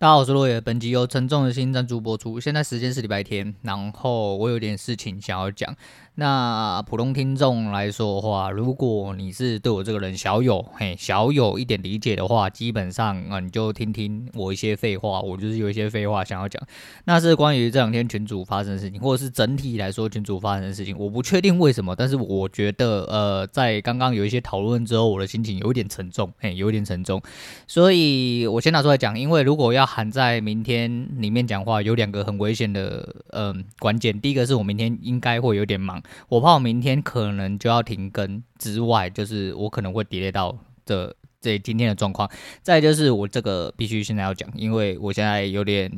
大家好，我是洛野。本集由沉重的心赞助播出。现在时间是礼拜天，然后我有点事情想要讲。那普通听众来说的话，如果你是对我这个人小有嘿小有一点理解的话，基本上啊你就听听我一些废话，我就是有一些废话想要讲。那是关于这两天群主发生的事情，或者是整体来说群主发生的事情，我不确定为什么，但是我觉得呃，在刚刚有一些讨论之后，我的心情有一点沉重，嘿，有一点沉重，所以我先拿出来讲，因为如果要含在明天里面讲话，有两个很危险的嗯、关键，第一个是我明天应该会有点忙。我怕我明天可能就要停更，之外就是我可能会叠到这这今天的状况。再就是我这个必须现在要讲，因为我现在有点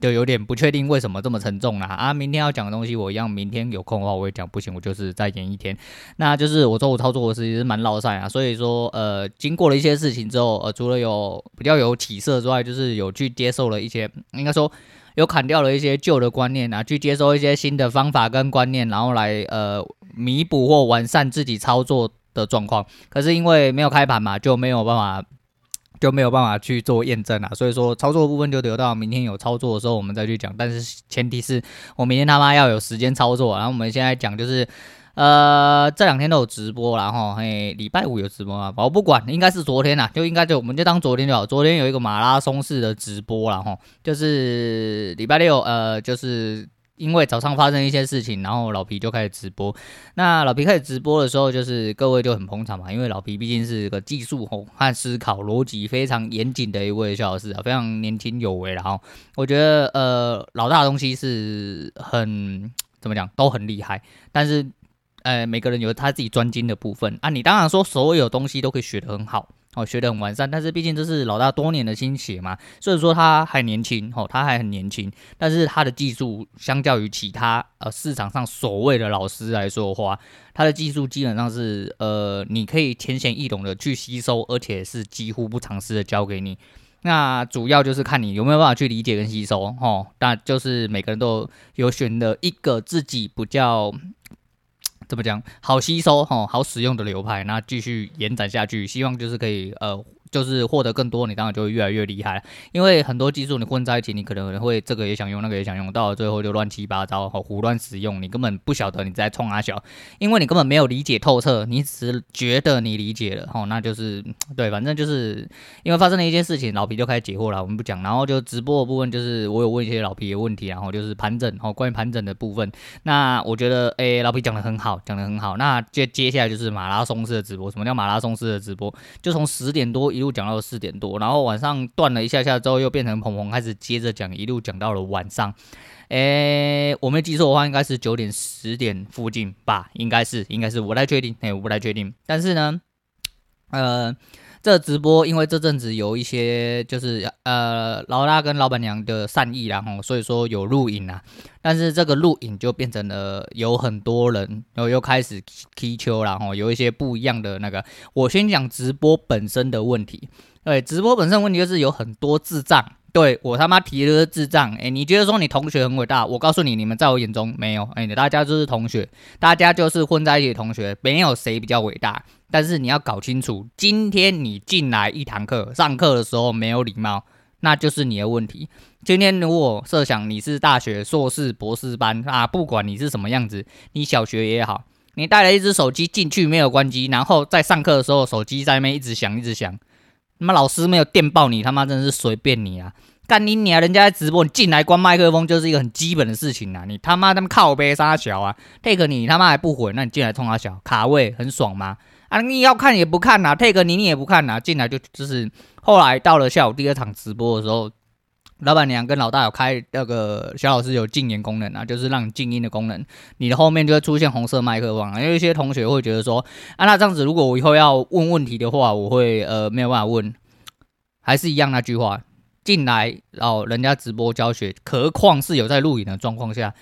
就有点不确定为什么这么沉重啦啊！明天要讲的东西我一样，明天有空的话我会讲，不行我就是再延一天。那就是我周五操作的事情是蛮落赛啊，所以说呃经过了一些事情之后，呃除了有比较有起色之外，就是有去接受了一些应该说。有砍掉了一些旧的观念啊，去接收一些新的方法跟观念，然后来呃弥补或完善自己操作的状况。可是因为没有开盘嘛，就没有办法就没有办法去做验证啊。所以说操作部分就留到明天有操作的时候我们再去讲。但是前提是我明天他妈要有时间操作。然后我们现在讲就是。呃，这两天都有直播，然后嘿，礼拜五有直播啊，我不管，应该是昨天呐，就应该就我们就当昨天就好。昨天有一个马拉松式的直播，然后就是礼拜六，呃，就是因为早上发生一些事情，然后老皮就开始直播。那老皮开始直播的时候，就是各位就很捧场嘛，因为老皮毕竟是个技术吼和思考逻辑非常严谨的一位小老师啊，非常年轻有为。然后我觉得，呃，老大的东西是很怎么讲都很厉害，但是。呃，每个人有他自己专精的部分啊。你当然说所有东西都可以学得很好，哦，学得很完善。但是毕竟这是老大多年的心血嘛，所以说他还年轻，哦，他还很年轻。但是他的技术相较于其他呃市场上所谓的老师来说的话，他的技术基本上是呃你可以浅显易懂的去吸收，而且是几乎不尝试的教给你。那主要就是看你有没有办法去理解跟吸收，哦。那就是每个人都有选了一个自己比较。怎么讲？好吸收哈，好使用的流派，那继续延展下去，希望就是可以呃。就是获得更多，你当然就会越来越厉害。因为很多技术你混在一起，你可能会这个也想用，那个也想用，到了最后就乱七八糟，好胡乱使用，你根本不晓得你在冲阿小，因为你根本没有理解透彻，你只觉得你理解了，吼，那就是对，反正就是因为发生了一件事情，老皮就开始解惑了，我们不讲，然后就直播的部分就是我有问一些老皮的问题，然后就是盘整，吼，关于盘整的部分，那我觉得，诶，老皮讲得很好，讲得很好，那接接下来就是马拉松式的直播，什么叫马拉松式的直播？就从十点多。一路讲到四点多，然后晚上断了一下下之后，又变成鹏鹏开始接着讲，一路讲到了晚上。诶，我没记错的话，应该是九点十点附近吧？应该是，应该是，我不太确定，诶，我不太确定。但是呢，呃。这直播因为这阵子有一些就是呃老大跟老板娘的善意，然后所以说有录影啊，但是这个录影就变成了有很多人，然后又开始踢球，然后有一些不一样的那个。我先讲直播本身的问题，对，直播本身问题就是有很多智障。对，我他妈提的是智障，哎，你觉得说你同学很伟大？我告诉你，你们在我眼中没有，哎，大家就是同学，大家就是混在一起的同学，没有谁比较伟大。但是你要搞清楚，今天你进来一堂课，上课的时候没有礼貌，那就是你的问题。今天如果设想你是大学硕士、博士班啊，不管你是什么样子，你小学也好，你带了一只手机进去没有关机，然后在上课的时候手机在那边一直响，一直响。他妈老师没有电爆你，他妈真的是随便你啊！干你你啊！人家在直播，你进来关麦克风就是一个很基本的事情啊！你他妈他妈靠杯杀小啊！take 你他妈还不回，那你进来冲他小卡位很爽吗？啊，你要看也不看呐，take 你你也不看呐，进来就就是后来到了下午第二场直播的时候。老板娘跟老大有开那个小老师有禁言功能啊，就是让你静音的功能，你的后面就会出现红色麦克风啊。因为一些同学会觉得说，啊，那这样子如果我以后要问问题的话，我会呃没有办法问，还是一样那句话，进来然后人家直播教学，何况是有在录影的状况下。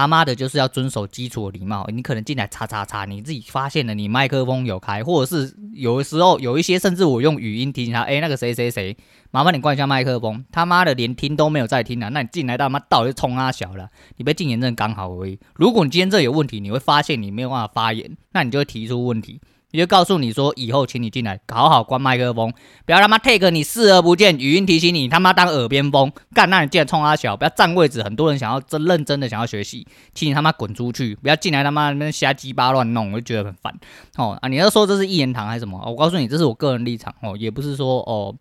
他妈的，就是要遵守基础礼貌。你可能进来叉叉叉，你自己发现了你麦克风有开，或者是有的时候有一些，甚至我用语音提醒他，哎，那个谁谁谁，麻烦你关一下麦克风。他妈的，连听都没有在听啊！那你进来他妈到底是冲他小了？你被禁言症刚好而已。如果你今天这有问题，你会发现你没有办法发言，那你就会提出问题。也就告诉你说，以后请你进来，好好关麦克风，不要他妈 take 你视而不见，语音提醒你，他妈当耳边风，干，那你进来冲他小，不要占位置，很多人想要真认真的想要学习，请你他妈滚出去，不要进来他妈那瞎鸡巴乱弄，我就觉得很烦。哦啊，你要说这是一言堂还是什么？我告诉你，这是我个人立场哦，也不是说哦，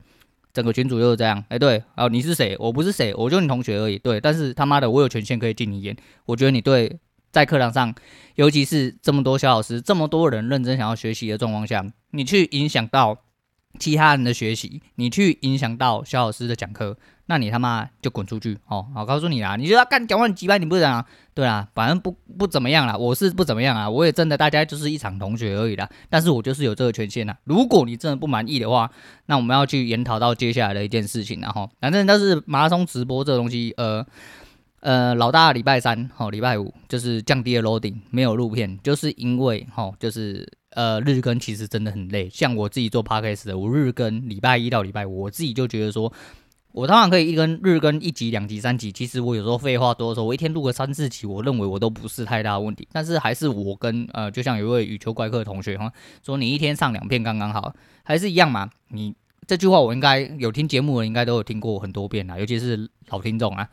整个群主就是这样。哎，对，哦，你是谁？我不是谁，我就你同学而已。对，但是他妈的，我有权限可以进你言，我觉得你对。在课堂上，尤其是这么多小老师、这么多人认真想要学习的状况下，你去影响到其他人的学习，你去影响到小老师的讲课，那你他妈就滚出去哦！我告诉你啦，你就要干讲话几百，你不讲啊？对啊，反正不不怎么样啦，我是不怎么样啊，我也真的大家就是一场同学而已啦。但是我就是有这个权限呐。如果你真的不满意的话，那我们要去研讨到接下来的一件事情，然后反正但是马拉松直播这个东西，呃。呃，老大礼拜三，好，礼拜五就是降低了 loading，没有录片，就是因为，哈，就是呃，日更其实真的很累。像我自己做 podcast 的，我日更礼拜一到礼拜五，我自己就觉得说，我当然可以一更日更一集、两集、三集。其实我有时候废话多的时候，我一天录个三四集，我认为我都不是太大问题。但是还是我跟呃，就像有一位羽球怪客同学哈，说你一天上两片刚刚好，还是一样嘛。你这句话我应该有听节目的应该都有听过很多遍了，尤其是老听众啊。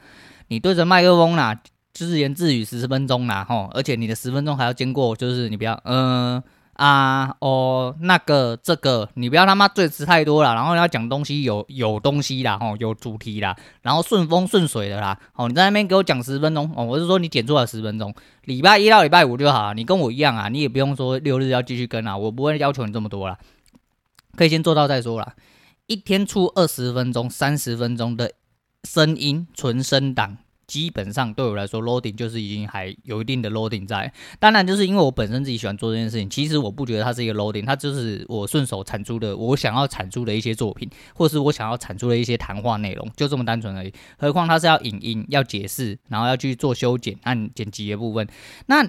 你对着麦克风啦，自言自语十分钟啦，吼，而且你的十分钟还要经过，就是你不要，嗯、啊哦那个这个，你不要他妈赘词太多了，然后要讲东西有有东西啦，吼，有主题啦，然后顺风顺水的啦，哦，你在那边给我讲十分钟，哦，我是说你剪出来十分钟，礼拜一到礼拜五就好，你跟我一样啊，你也不用说六日要继续跟啊，我不会要求你这么多啦，可以先做到再说啦，一天出二十分钟、三十分钟的。声音纯声档，基本上对我来说，loading 就是已经还有一定的 loading 在。当然，就是因为我本身自己喜欢做这件事情，其实我不觉得它是一个 loading，它就是我顺手产出的我想要产出的一些作品，或是我想要产出的一些谈话内容，就这么单纯而已。何况它是要影音、要解释，然后要去做修剪、按剪辑的部分，那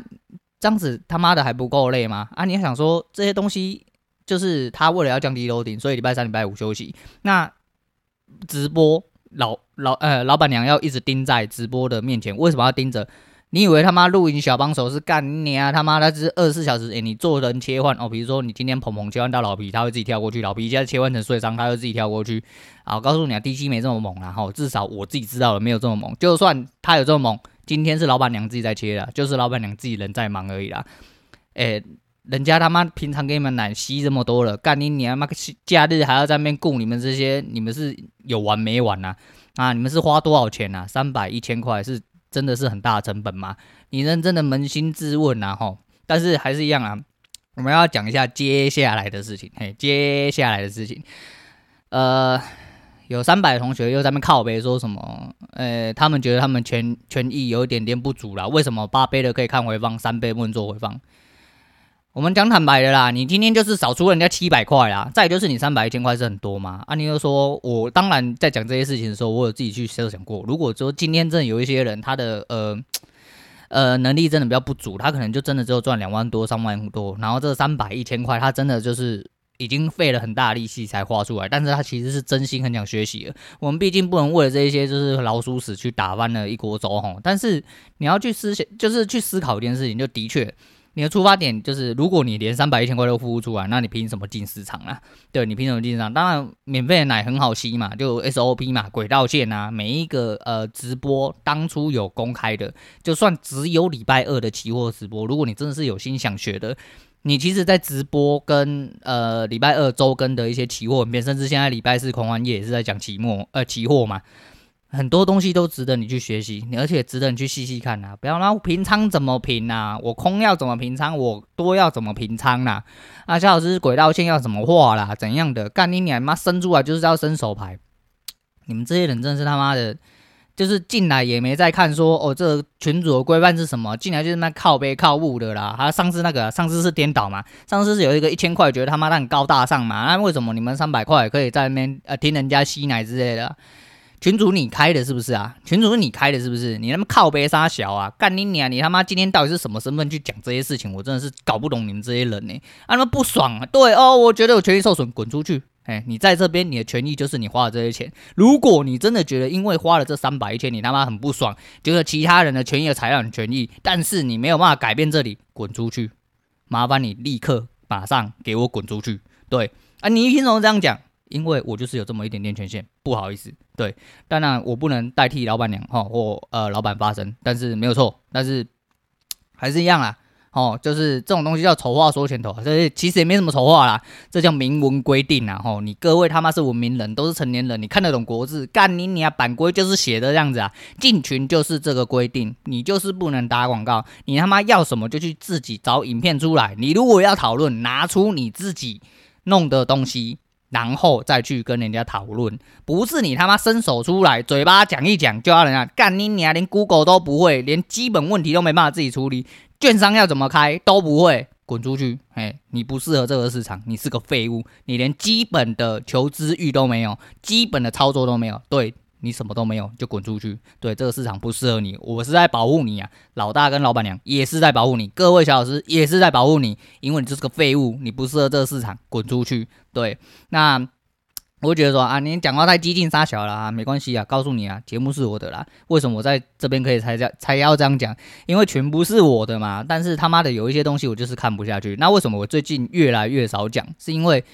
这样子他妈的还不够累吗？啊，你还想说这些东西就是他为了要降低楼顶所以礼拜三、礼拜五休息，那直播。老老呃，老板娘要一直盯在直播的面前，为什么要盯着？你以为他妈录影小帮手是干你啊？他妈的，是二十四小时诶、你做人切换哦，比如说你今天鹏鹏切换到老皮，他会自己跳过去；老皮现在切换成碎伤，他会自己跳过去。啊，我告诉你啊，DC 没这么猛啦，哈，至少我自己知道了，没有这么猛。就算他有这么猛，今天是老板娘自己在切的，就是老板娘自己人在忙而已啦。诶、人家他妈平常给你们奶吸这么多了，干你你他妈假日还要在那边顾你们这些，你们是有完没完呐？啊，你们是花多少钱呐？三百一千块是真的是很大的成本吗？你认真的扪心自问呐吼！但是还是一样啊，我们要讲一下接下来的事情。嘿，接下来的事情，呃，有三百同学又在那边靠北说什么？呃，他们觉得他们权权益有一点点不足了。为什么八倍的可以看回放，三倍不能做回放？我们讲坦白的啦，你今天就是少出人家七百块啦，再就是你三百一千块是很多吗？啊，你又说我当然在讲这些事情的时候，我有自己去设想过，如果说今天真的有一些人他的呃 呃能力真的比较不足，他可能就真的只有赚两万多、三万多，然后这三百一千块他真的就是已经费了很大力气才花出来，但是他其实是真心很想学习的。我们毕竟不能为了这一些就是老鼠屎去打翻了一锅粥吼，但是你要去思想，就是去思考一件事情，就的确。你的出发点就是，如果你连三百一千块都付不出来，那你凭什么进市场啊？对，你凭什么进市场？当然，免费的奶很好吸嘛，就 SOP 嘛，轨道线啊，每一个呃直播当初有公开的，就算只有礼拜二的期货直播，如果你真的是有心想学的，你其实，在直播跟呃礼拜二周更的一些期货影片，甚至现在礼拜四狂欢夜也是在讲期末呃期货嘛。很多东西都值得你去学习，而且值得你去细细看呐、啊。不要，那平仓怎么平呐、我空要怎么平仓？我多要怎么平仓呐？啊，肖老师轨道线要怎么画啦？怎样的？干你娘妈生出来就是要伸手牌。你们这些人真是他妈的，就是进来也没在看说哦，这群主的规范是什么？进来就是那靠背靠物的啦。他上次那个上次是颠倒嘛？上次是有一个一千块觉得他妈的很高大上嘛？那为什么你们三百块可以在那边呃听人家吸奶之类的？群主你开的是不是啊？群主是你开的是不是？你他妈靠北杀小啊！干你娘！你他妈今天到底是什么身份去讲这些事情？我真的是搞不懂你们这些人呢、欸！啊，他妈不爽啊！对哦，我觉得我权益受损，滚出去！哎，你在这边，你的权益就是你花的这些钱。如果你真的觉得因为花了这三百一千，你他妈很不爽，觉得其他人的权益踩到你权益，但是你没有办法改变这里，滚出去！麻烦你立刻马上给我滚出去。对啊，你凭什么这样讲？因为我就是有这么一点点权限，不好意思。对，当然我不能代替老板娘哈或呃老板发声，但是没有错，但是还是一样啦。哦，就是这种东西叫丑话说前头，所以其实也没什么丑话啦，这叫明文规定啊！吼，你各位他妈是文明人，都是成年人，你看得懂国字？干你你啊，版规就是写的这样子啊，进群就是这个规定，你就是不能打广告，你他妈要什么就去自己找影片出来，你如果要讨论，拿出你自己弄的东西，然后再去跟人家讨论，不是你他妈伸手出来，嘴巴讲一讲就要人家干你你还，连 Google 都不会，连基本问题都没办法自己处理。券商要怎么开都不会，滚出去！嘿，你不适合这个市场，你是个废物，你连基本的求知欲都没有，基本的操作都没有，对，你什么都没有，就滚出去！对，这个市场不适合你，我是在保护你啊，老大跟老板娘也是在保护你，各位小老师也是在保护你，因为你就是个废物，你不适合这个市场，滚出去！对，那。我觉得说啊，你讲话太激进，杀小了啊，没关系啊，告诉你啊，节目是我的啦。为什么我在这边可以才这才要这样讲？因为全部是我的嘛。但是他妈的有一些东西我就是看不下去。那为什么我最近越来越少讲？是因为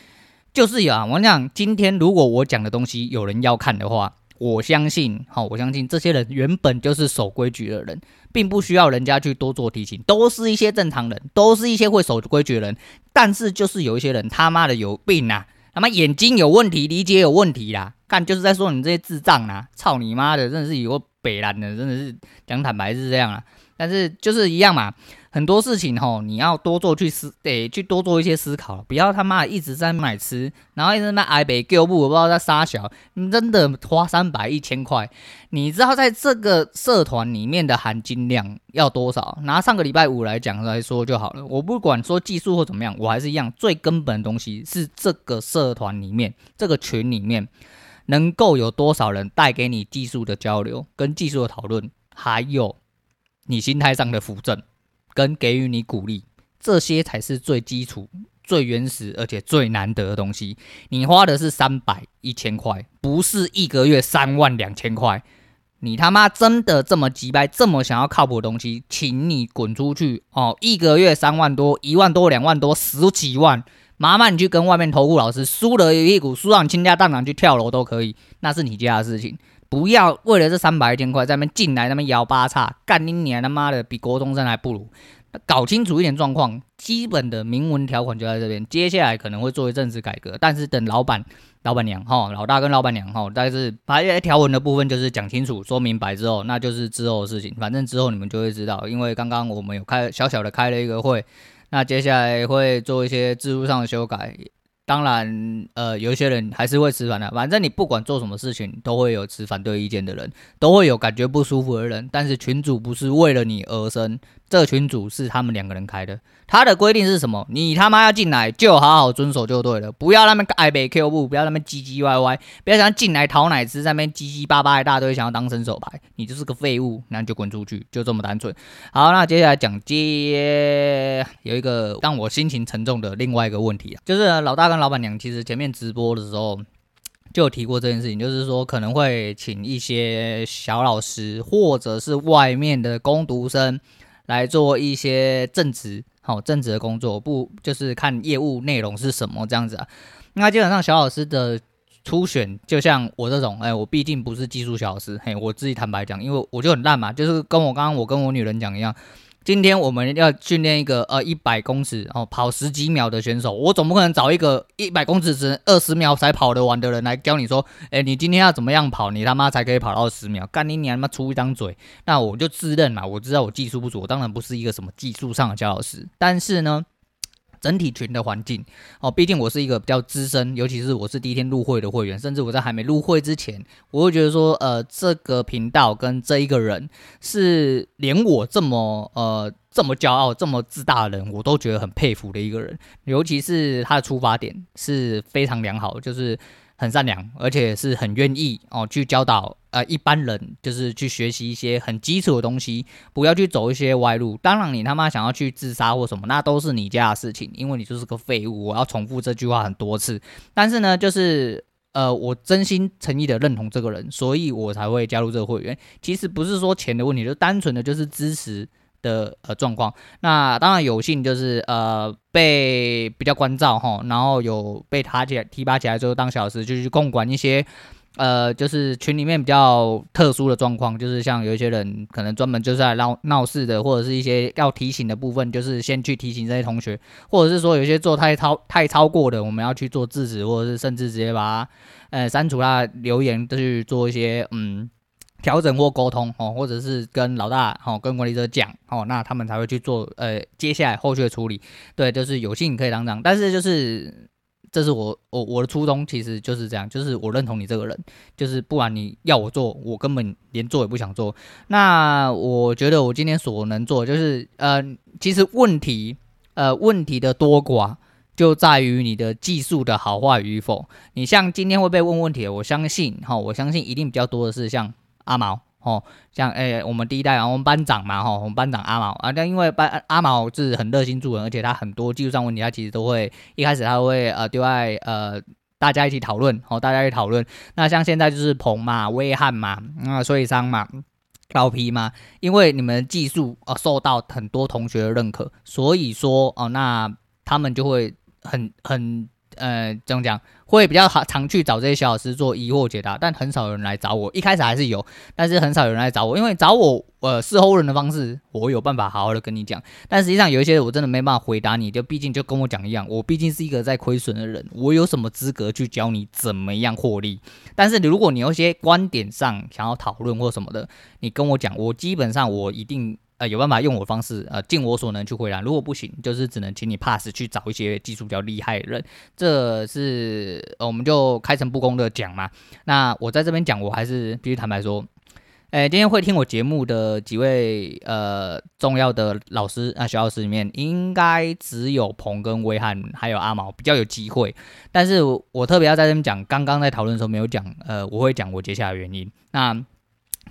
就是有啊，我讲今天如果我讲的东西有人要看的话，我相信，好，我相信这些人原本就是守规矩的人，并不需要人家去多做提醒，都是一些正常人，都是一些会守规矩的人。但是就是有一些人他妈的有病啊！他妈眼睛有问题，理解有问题啦！看就是在说你这些智障啦！操你妈的，真的是有个北蓝的，真的是讲坦白是这样啊。但是就是一样嘛，很多事情吼，你要多做去思，得去多做一些思考，不要他妈一直在买吃，然后一直在那挨北购物，我不知道在杀小，你真的花三百一千块，你知道在这个社团里面的含金量要多少？拿上个礼拜五来讲来说就好了，我不管说技术或怎么样，我还是一样，最根本的东西是这个社团里面这个群里面能够有多少人带给你技术的交流跟技术的讨论，还有。你心态上的扶正，跟给予你鼓励，这些才是最基础、最原始而且最难得的东西。你花的是三百一千块，不是一个月三万两千块。你他妈真的这么急掰，这么想要靠谱的东西，请你滚出去哦！一个月三万多、一万多、两万多、十几万，麻烦你去跟外面投顾老师输了一股，输到倾家荡产去跳楼都可以，那是你家的事情。不要为了这三百一千块在那边进来，那边摇八叉，干你娘他妈的比国中生还不如！搞清楚一点状况，基本的明文条款就在这边。接下来可能会做一阵子改革，但是等老板、老板娘哈、老大跟老板娘哈，但是把一些条文的部分就是讲清楚、说明白之后，那就是之后的事情。反正之后你们就会知道，因为刚刚我们有开小小的开了一个会，那接下来会做一些制度上的修改。当然，呃，有些人还是会持反的。反正你不管做什么事情，都会有持反对意见的人，都会有感觉不舒服的人。但是群主不是为了你而生。这群组是他们两个人开的，他的规定是什么？你他妈要进来就好好遵守就对了，不要那么爱北 Q 不，不要那么唧唧歪歪，不要想进来讨奶吃，在那边唧唧巴巴一大堆，想要当伸手牌，你就是个废物，那你就滚出去，就这么单纯。好，那接下来讲接有一个让我心情沉重的另外一个问题啊，就是老大跟老板娘其实前面直播的时候就有提过这件事情，就是说可能会请一些小老师或者是外面的工读生。来做一些正职，好正职的工作，不就是看业务内容是什么这样子啊？那基本上小老师的初选，就像我这种，哎，我毕竟不是技术小老师，嘿，我自己坦白讲，因为我就很烂嘛，就是跟我刚刚我跟我女人讲一样。今天我们要训练一个呃一百公尺哦跑十几秒的选手，我总不可能找一个一百公尺只二十秒才跑得完的人来教你说，哎，你今天要怎么样跑，你他妈才可以跑到十秒？干你娘他妈出一张嘴！那我就自认嘛，我知道我技术不足，我当然不是一个什么技术上的教老师，但是呢。整体群的环境哦，毕竟我是一个比较资深，尤其是我是第一天入会的会员，甚至我在还没入会之前，我会觉得说，呃，这个频道跟这一个人是连我这么呃这么骄傲、这么自大的人，我都觉得很佩服的一个人，尤其是他的出发点是非常良好，就是。很善良，而且是很愿意哦去教导呃一般人，就是去学习一些很基础的东西，不要去走一些歪路。当然，你他妈想要去自杀或什么，那都是你家的事情，因为你就是个废物。我要重复这句话很多次，但是呢，就是呃，我真心诚意的认同这个人，所以我才会加入这个会员。其实不是说钱的问题，就单纯的就是支持的呃状况。那当然有幸就是呃被比较关照哈，然后有被他起提拔起来之后当小时，就去共管一些。呃，就是群里面比较特殊的状况，就是像有一些人可能专门就是在闹闹事的，或者是一些要提醒的部分，就是先去提醒这些同学，或者是说有些做太超太超过的，我们要去做制止，或者是甚至直接把他呃删除他留言，都去做一些嗯调整或沟通哦，或者是跟老大哦跟管理者讲哦，那他们才会去做呃接下来后续的处理。对，就是有幸可以当当，但是就是。这是我我我的初衷，其实就是这样，就是我认同你这个人，就是不然你要我做，我根本连做也不想做。那我觉得我今天所能做，就是呃，其实问题呃问题的多寡就在于你的技术的好坏与否。你像今天会被问问题，我相信哈，我相信一定比较多的是像阿毛。哦，像诶、我们第一代，然后我们班长嘛，哈，我们班长阿毛啊，但因为班阿毛是很热心助人，而且他很多技术上问题，他其实都会一开始他会呃对外呃大家一起讨论，哦，大家一起讨论。那像现在就是鹏嘛、威汉嘛、啊所以商嘛、老皮嘛，因为你们技术呃受到很多同学的认可，所以说哦，那他们就会很很。呃，怎么讲？会比较好常去找这些小老师做疑惑解答，但很少有人来找我。一开始还是有，但是很少有人来找我，因为找我呃事后人的方式，我有办法好好的跟你讲。但实际上有一些我真的没办法回答你，就毕竟就跟我讲一样，我毕竟是一个在亏损的人，我有什么资格去教你怎么样获利？但是如果你有些观点上想要讨论或什么的，你跟我讲，我基本上我一定。呃，有办法用我方式，呃，尽我所能去回答。如果不行，就是只能请你 pass 去找一些技术比较厉害的人。这是，我们就开诚布公的讲嘛。那我在这边讲，我还是必须坦白说，哎，今天会听我节目的几位呃重要的老师啊，小老师里面，应该只有鹏跟威汉还有阿毛比较有机会。但是我，我特别要在这边讲，刚刚在讨论的时候没有讲，呃，我会讲我接下来的原因。那。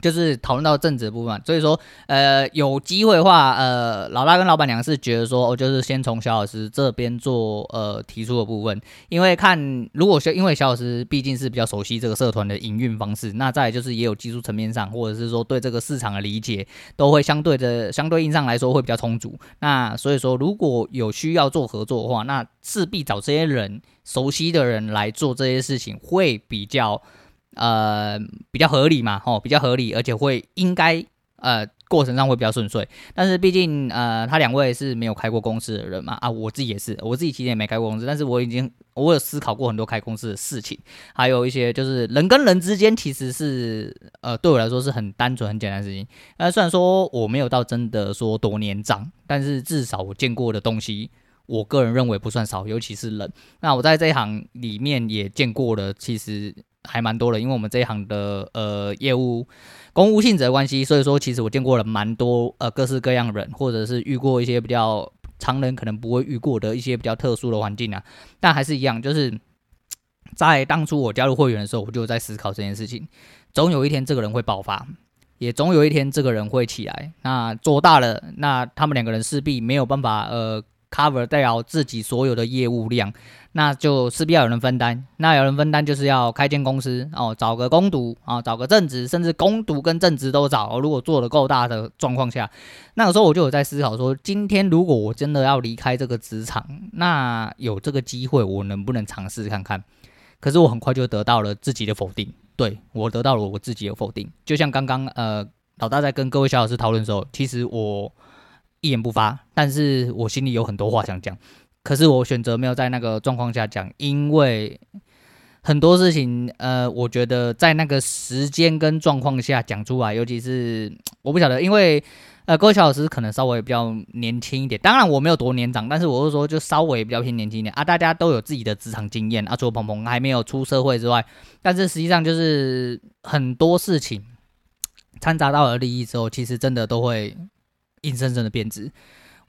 就是讨论到政治的部分，所以说，呃，有机会的话，呃，老大跟老板娘是觉得说，哦就是先从小老师这边做，呃，提出的部分，因为看如果是因为小老师毕竟是比较熟悉这个社团的营运方式，那再就是也有技术层面上，或者是说对这个市场的理解，都会相对的相对应上来说会比较充足。那所以说，如果有需要做合作的话，那势必找这些人熟悉的人来做这些事情，会比较。呃，比较合理嘛，吼，比较合理，而且会应该呃过程上会比较顺遂。但是毕竟呃，他两位是没有开过公司的人嘛，啊，我自己也是，我自己其实也没开过公司，但是我已经我有思考过很多开公司的事情，还有一些就是人跟人之间其实是呃对我来说是很单纯很简单的事情。呃，虽然说我没有到真的说多年长，但是至少我见过的东西，我个人认为不算少，尤其是人。那我在这一行里面也见过了，其实。还蛮多的，因为我们这一行的呃业务公务性质的关系，所以说其实我见过了蛮多呃各式各样的人，或者是遇过一些比较常人可能不会遇过的一些比较特殊的环境啊。但还是一样，就是在当初我加入会员的时候，我就在思考这件事情。总有一天这个人会爆发，也总有一天这个人会起来。那做大了，那他们两个人势必没有办法呃 cover 掉自己所有的业务量。那就势必要有人分担，那有人分担就是要开间公司哦，找个工读啊，找个正职，甚至工读跟正职都找。如果做得够大的状况下，那个时候我就有在思考说，今天如果我真的要离开这个职场，那有这个机会，我能不能尝试看看？可是我很快就得到了自己的否定，对，我得到了我自己的否定。就像刚刚呃老大在跟各位小老师讨论的时候，其实我一言不发，但是我心里有很多话想讲。可是我选择没有在那个状况下讲，因为很多事情，呃，我觉得在那个时间跟状况下讲出来，尤其是我不晓得，因为呃，各位小老师可能稍微比较年轻一点，当然我没有多年长，但是我是说就稍微比较偏年轻一点啊，大家都有自己的职场经验啊，除了鹏鹏还没有出社会之外，但是实际上就是很多事情掺杂到了利益之后，其实真的都会硬生生的变质。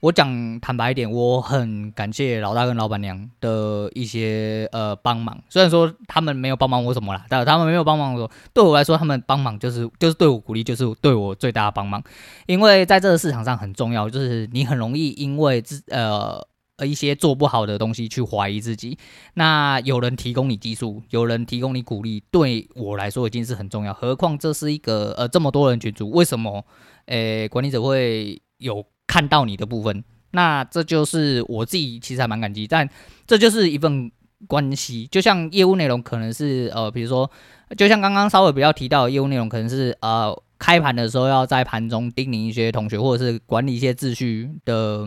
我讲坦白一点，我很感谢老大跟老板娘的一些呃帮忙。虽然说他们没有帮忙我什么啦，但他们没有帮忙我，对我来说，他们帮忙就是就是对我鼓励，就是对我最大的帮忙。因为在这个市场上很重要，就是你很容易因为自呃一些做不好的东西去怀疑自己。那有人提供你技术，有人提供你鼓励，对我来说已经是很重要。何况这是一个呃这么多人群组，为什么呃管理者会有？看到你的部分。那这就是我自己其实还蛮感激，但这就是一份关系。就像业务内容可能是呃，比如说，就像刚刚稍微比较提到的业务内容，可能是呃，开盘的时候要在盘中叮咛一些同学，或者是管理一些秩序的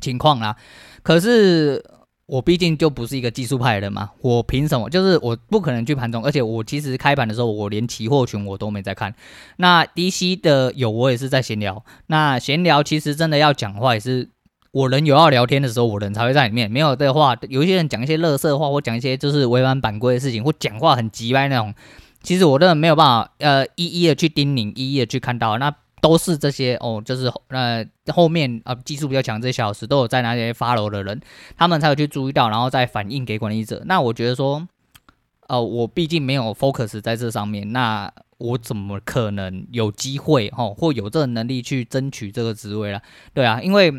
情况啦。可是。我毕竟就不是一个技术派的人嘛，我凭什么？就是我不可能去盘中，而且我其实开盘的时候，我连期货群我都没在看。那 DC 的有我也是在闲聊。那闲聊其实真的要讲话，也是我人有要聊天的时候，我人才会在里面。没有的话，有一些人讲一些乐色话，或讲一些就是违反版规的事情，或讲话很急歪那种，其实我真的没有办法呃一一的去叮咛，一一的去看到那。都是这些哦，就是呃后面啊、技术比较强这些小时都有在那些发楼的人，他们才有去注意到，然后再反映给管理者。那我觉得说，呃，我毕竟没有 focus 在这上面，那我怎么可能有机会哦，或有这个能力去争取这个职位了？对啊，因为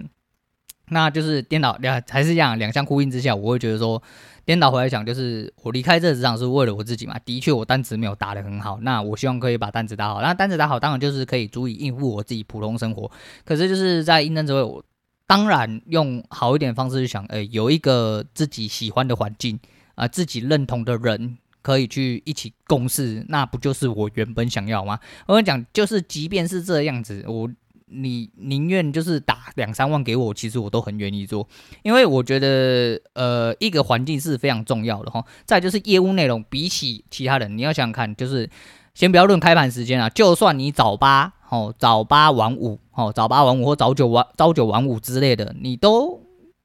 那就是颠倒两还是这样两相呼应之下，我会觉得说。颠倒回来讲，就是我离开这个职场是为了我自己嘛。的确，我单子没有打得很好，那我希望可以把单子打好。那单子打好，当然就是可以足以应付我自己普通生活。可是就是在应征职位，我当然用好一点方式去想，诶、有一个自己喜欢的环境啊、自己认同的人可以去一起共事，那不就是我原本想要吗？我跟你讲，就是即便是这样子，我。你宁愿就是打两三万给我，其实我都很愿意做，因为我觉得呃一个环境是非常重要的哈。再就是业务内容，比起其他人，你要想想看，就是先不要论开盘时间啊，就算你早八哦，早八晚五哦，早八晚五或早九晚朝九晚五之类的，你都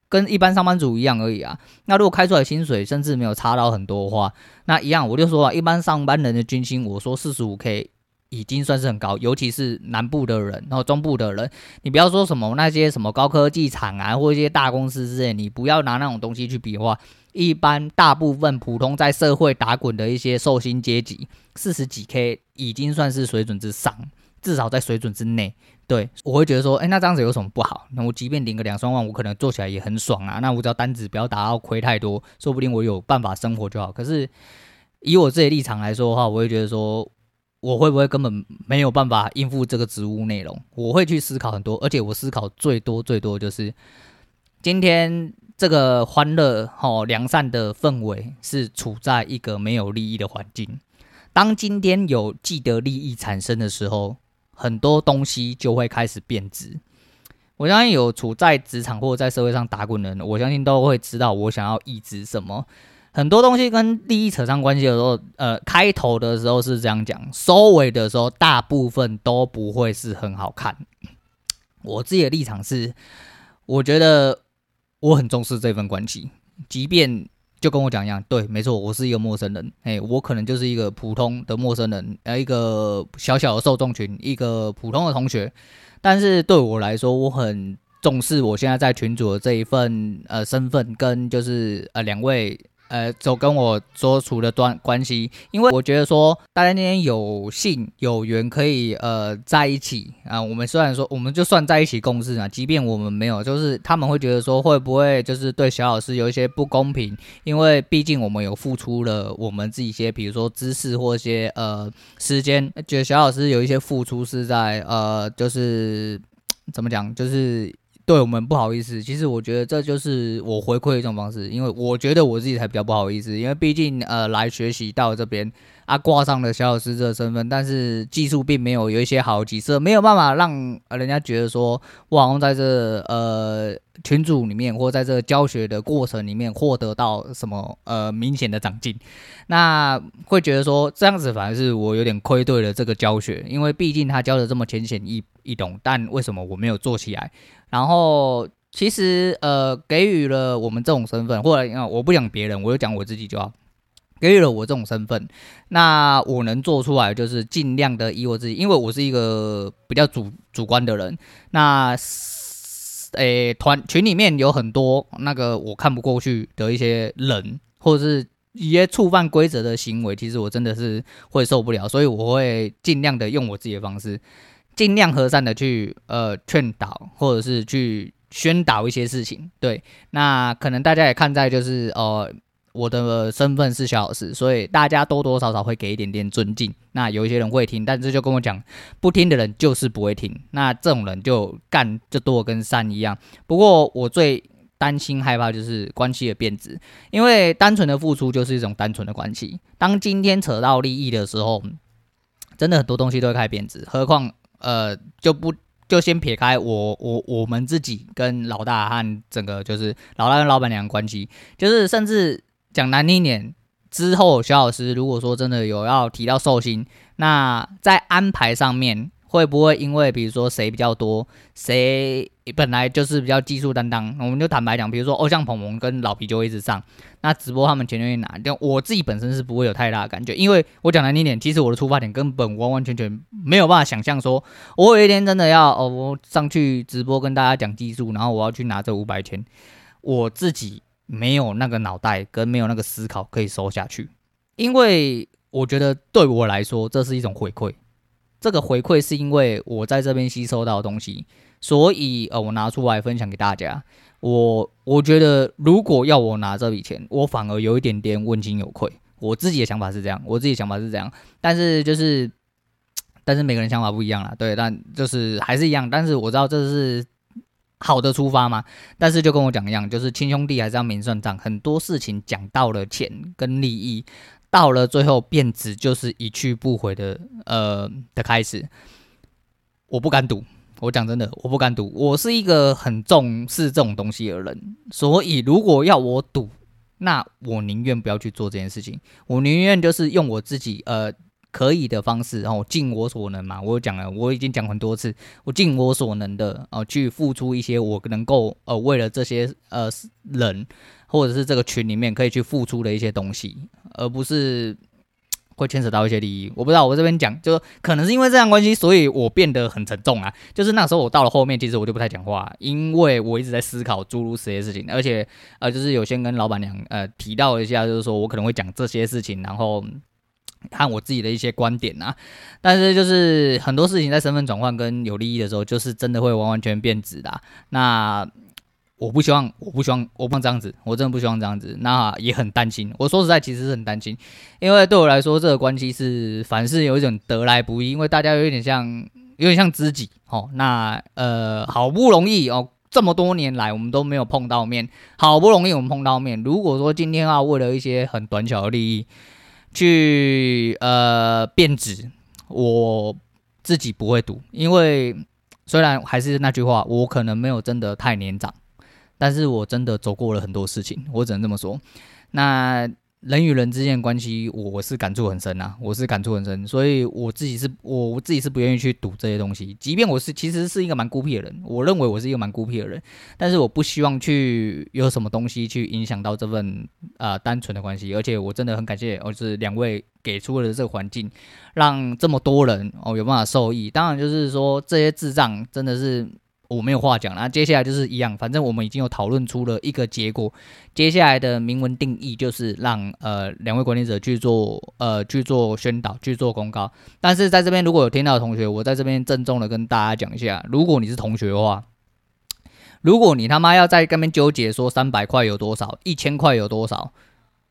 跟一般上班族一样而已啊。那如果开出来薪水甚至没有差到很多的话，那一样我就说啊，一般上班人的均薪，我说四十五 K。已经算是很高，尤其是南部的人，然后中部的人，你不要说什么那些什么高科技厂啊，或一些大公司之类，你不要拿那种东西去比划，一般大部分普通在社会打滚的一些寿星阶级，四十几 K 已经算是水准之上，至少在水准之内。对，我会觉得说，哎，那这样子有什么不好？那我即便领个两三万，我可能做起来也很爽啊。那我只要单子不要打到亏太多，说不定我有办法生活就好。可是以我自己立场来说的话，我会觉得说。我会不会根本没有办法应付这个职务内容？我会去思考很多，而且我思考最多最多就是今天这个欢乐、好良善的氛围是处在一个没有利益的环境。当今天有既得利益产生的时候，很多东西就会开始变质。我相信有处在职场或在社会上打滚的人，我相信都会知道我想要抑制什么。很多东西跟利益扯上关系的时候，呃，开头的时候是这样讲，收尾的时候大部分都不会是很好看。我自己的立场是，我觉得我很重视这份关系，即便就跟我讲一样，对，没错，我是一个陌生人，哎，我可能就是一个普通的陌生人，呃，一个小小的受众群，一个普通的同学，但是对我来说，我很重视我现在在群组的这一份呃身份，跟就是呃两位。呃，走跟我所处的段关系，因为我觉得说大家今天有幸有缘可以呃在一起。啊，我们虽然说我们就算在一起共事啊，即便我们没有，就是他们会觉得说会不会就是对小老师有一些不公平，因为毕竟我们有付出了我们自己一些，比如说知识或一些呃时间，觉得小老师有一些付出是在呃就是怎么讲，就是。对我们不好意思，其实我觉得这就是我回馈的一种方式，因为我觉得我自己才比较不好意思，因为毕竟呃来学习到这边啊挂上了小老师这个身份，但是技术并没有有一些好几色，没有办法让人家觉得说我好像在这呃群组里面或在这教学的过程里面获得到什么呃明显的长进，那会觉得说这样子反而是我有点亏对了这个教学，因为毕竟他教的这么浅显易易懂，但为什么我没有做起来？然后其实呃，给予了我们这种身份，或者啊，我不讲别人，我就讲我自己就好。给予了我这种身份，那我能做出来就是尽量的以我自己，因为我是一个比较主主观的人。那诶，团群里面有很多那个我看不过去的一些人，或者是一些触犯规则的行为，其实我真的是会受不了，所以我会尽量的用我自己的方式。尽量和善的去呃劝导，或者是去宣导一些事情。对，那可能大家也看在就是呃我的身份是小老师，所以大家多多少少会给一点点尊敬。那有一些人会听，但是就跟我讲，不听的人就是不会听。那这种人就干就多跟山一样。不过我最担心害怕就是关系的变质，因为单纯的付出就是一种单纯的关系。当今天扯到利益的时候，真的很多东西都会开始变质。何况呃就不就先撇开我我我们自己跟老大和整个就是老大跟老板娘关系，就是甚至。讲难听点，之后小老师如果说真的有要提到寿星，那在安排上面会不会因为比如说谁比较多，谁本来就是比较技术担当，我们就坦白讲，比如说偶像鹏鹏跟老皮就会一直上，那直播他们钱就会拿。但我自己本身是不会有太大的感觉，因为我讲难听点，其实我的出发点根本完完全全没有办法想象说，我有一天真的要哦，我上去直播跟大家讲技术，然后我要去拿这五百钱，我自己。没有那个脑袋跟没有那个思考可以收下去，因为我觉得对我来说这是一种回馈，这个回馈是因为我在这边吸收到的东西，所以呃我拿出来分享给大家。我我觉得如果要我拿这笔钱，我反而有一点点问心有愧。我自己的想法是这样，我自己的想法是这样，但是就是，但是每个人想法不一样啦，对，但就是还是一样，但是我知道这是。好的出发嘛，但是就跟我讲一样，就是亲兄弟还是要明算账。很多事情讲到了钱跟利益，到了最后变质，就是一去不回的呃的开始。我不敢赌，我讲真的，我不敢赌。我是一个很重视这种东西的人，所以如果要我赌，那我宁愿不要去做这件事情。我宁愿就是用我自己呃。可以的方式，然后尽我所能嘛。我讲了，我已经讲很多次，我尽我所能的，呃，去付出一些我能够，呃，为了这些呃人或者是这个群里面可以去付出的一些东西，而不是会牵扯到一些利益。我不知道，我这边讲，就可能是因为这样关系，所以我变得很沉重啊。就是那时候我到了后面，其实我就不太讲话，因为我一直在思考诸如此类事情，而且呃，就是有先跟老板娘呃提到一下，就是说我可能会讲这些事情，然后。看我自己的一些观点啊，但是就是很多事情在身份转换跟有利益的时候，就是真的会完完全变质的。那我不希望，我不希望，我不希望这样子，我真的不希望这样子。那也很担心。我说实在，其实是很担心，因为对我来说，这个关系是凡事有一种得来不易，因为大家有点像，有点像知己哦。那呃，好不容易哦，这么多年来我们都没有碰到面，好不容易我们碰到面。如果说今天啊，为了一些很短小的利益。去呃变质，我自己不会赌，因为虽然还是那句话，我可能没有真的太年长，但是我真的走过了很多事情，我只能这么说。那。人与人之间的关系，我是感触很深啊，我是感触很深，所以我自己是我我自己是不愿意去赌这些东西。即便我是其实是一个蛮孤僻的人，我认为我是一个蛮孤僻的人，但是我不希望去有什么东西去影响到这份呃单纯的关系。而且我真的很感谢，哦，就是两位给出了这个环境，让这么多人哦有办法受益。当然就是说这些智障真的是。我没有话讲了，那接下来就是一样，反正我们已经有讨论出了一个结果。接下来的明文定义就是让呃两位管理者去做呃去做宣导，去做公告。但是在这边如果有听到的同学，我在这边郑重的跟大家讲一下，如果你是同学的话，如果你他妈要在那边纠结说三百块有多少，一千块有多少，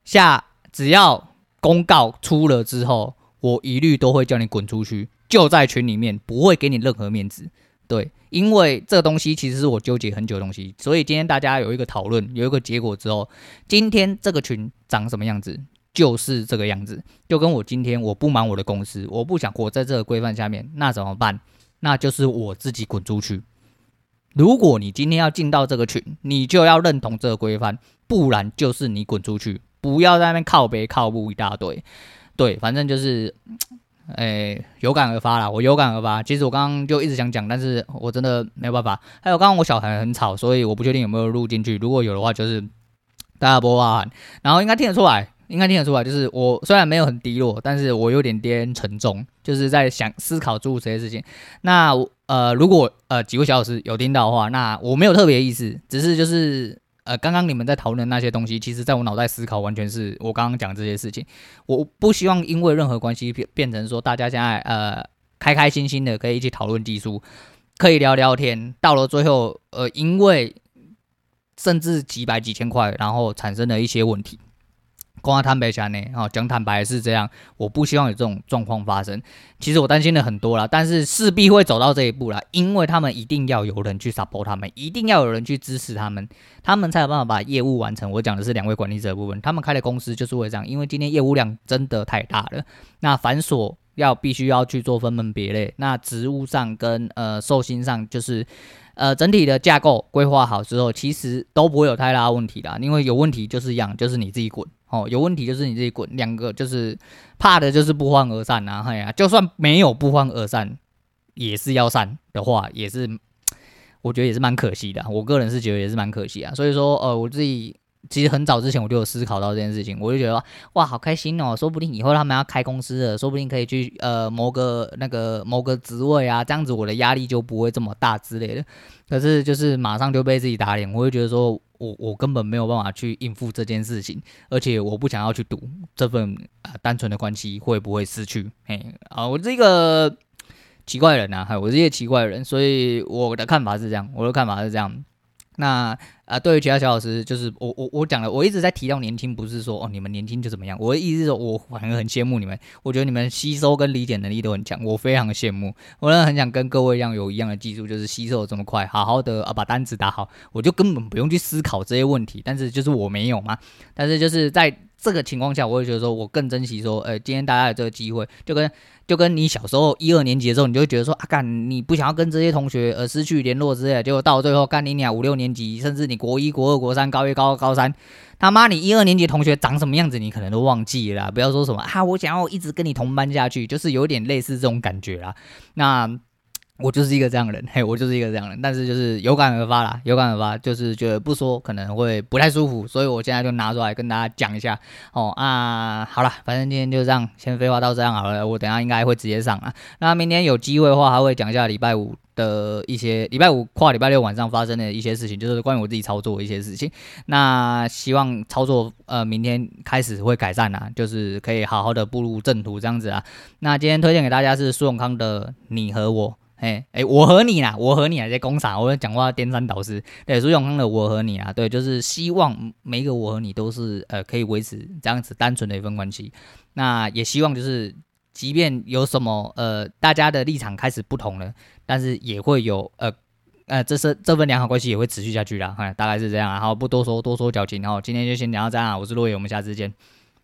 下只要公告出了之后，我一律都会叫你滚出去，就在群里面，不会给你任何面子。对，因为这个东西其实是我纠结很久的东西，所以今天大家有一个讨论，有一个结果之后，今天这个群长什么样子，就是这个样子。就跟我今天我不满我的公司，我不想活在这个规范下面，那怎么办？那就是我自己滚出去。如果你今天要进到这个群，你就要认同这个规范，不然就是你滚出去，不要在那边靠北靠步一大堆。对，反正就是。哎、有感而发啦，我有感而发。其实我刚刚就一直想讲，但是我真的没有办法。还有刚刚我小孩很吵，所以我不确定有没有录进去。如果有的话，就是大家播啊，然后应该听得出来，应该听得出来，就是我虽然没有很低落，但是我有点点沉重，就是在想思考诸如这些事情。那呃，如果呃几位小老师有听到的话，那我没有特别意思，只是就是。呃，刚刚你们在讨论那些东西，其实在我脑袋思考，完全是我刚刚讲这些事情。我不希望因为任何关系变变成说，大家现在呃开开心心的可以一起讨论技术，可以聊聊天，到了最后呃，因为甚至几百几千块，然后产生了一些问题。光坦白下呢，哦，讲坦白是这样，我不希望有这种状况发生。其实我担心的很多啦，但是势必会走到这一步啦，因为他们一定要有人去 support 他们，一定要有人去支持他们，他们才有办法把业务完成。我讲的是两位管理者的部分，他们开的公司就是会这样，因为今天业务量真的太大了，那繁琐要必须要去做分门别类，那职务上跟呃寿星上就是。呃，整体的架构规划好之后，其实都不会有太大问题的，因为有问题就是一样，就是你自己滚哦。有问题就是你自己滚，两个就是怕的就是不欢而散啊。哎呀，就算没有不欢而散，也是要散的话，也是我觉得也是蛮可惜的。我个人是觉得也是蛮可惜啊。所以说，呃，我自己。其实很早之前我就有思考到这件事情，我就觉得哇，好开心哦！说不定以后他们要开公司了，说不定可以去呃谋个那个谋个职位啊，这样子我的压力就不会这么大之类的。可是就是马上就被自己打脸，我就觉得说我我根本没有办法去应付这件事情，而且我不想要去赌这份啊、呃、单纯的关系会不会失去。嘿啊，我这个奇怪人呐，我这些奇怪人，所以我的看法是这样，我的看法是这样。那啊、对于其他小老师，就是我我我讲了，我一直在提到年轻，不是说哦你们年轻就怎么样，我的意思是说，我反而很羡慕你们，我觉得你们吸收跟理解能力都很强，我非常的羡慕，我真的很想跟各位一样有一样的技术，就是吸收这么快，好好的啊把单子打好，我就根本不用去思考这些问题，但是就是我没有嘛，但是就是在。这个情况下，我会觉得说，我更珍惜说，呃，今天大家有这个机会，就跟就跟你小时候一二年级的时候，你就会觉得说，啊，干，你不想要跟这些同学而失去联络之类的，结果到最后干你俩五六年级，甚至你国一、国二、国三、高一、高二、高三，他妈，你一二年级同学长什么样子，你可能都忘记了，不要说什么啊，我想要一直跟你同班下去，就是有点类似这种感觉啦，那。我就是一个这样的人，嘿，我就是一个这样的人，但是就是有感而发啦，有感而发，就是觉得不说可能会不太舒服，所以我现在就拿出来跟大家讲一下，哦啊，好了，反正今天就这样，先废话到这样好了，我等下应该会直接上啊，那明天有机会的话，还会讲一下礼拜五的一些，礼拜五跨礼拜六晚上发生的一些事情，就是关于我自己操作的一些事情，那希望操作呃明天开始会改善啊，就是可以好好的步入正途这样子啊，那今天推荐给大家是苏永康的你和我。哎哎，我和你啦，我和你啊，在工厂，我讲话颠三倒四。对，苏永康的我和你啊，对，就是希望每一个我和你都是呃可以维持这样子单纯的一份关系。那也希望就是，即便有什么呃大家的立场开始不同了，但是也会有呃呃这是这份良好关系也会持续下去啦。哈，大概是这样啊。好，不多说，多说矫情。然后今天就先聊到这样，我是洛野，我们下次见。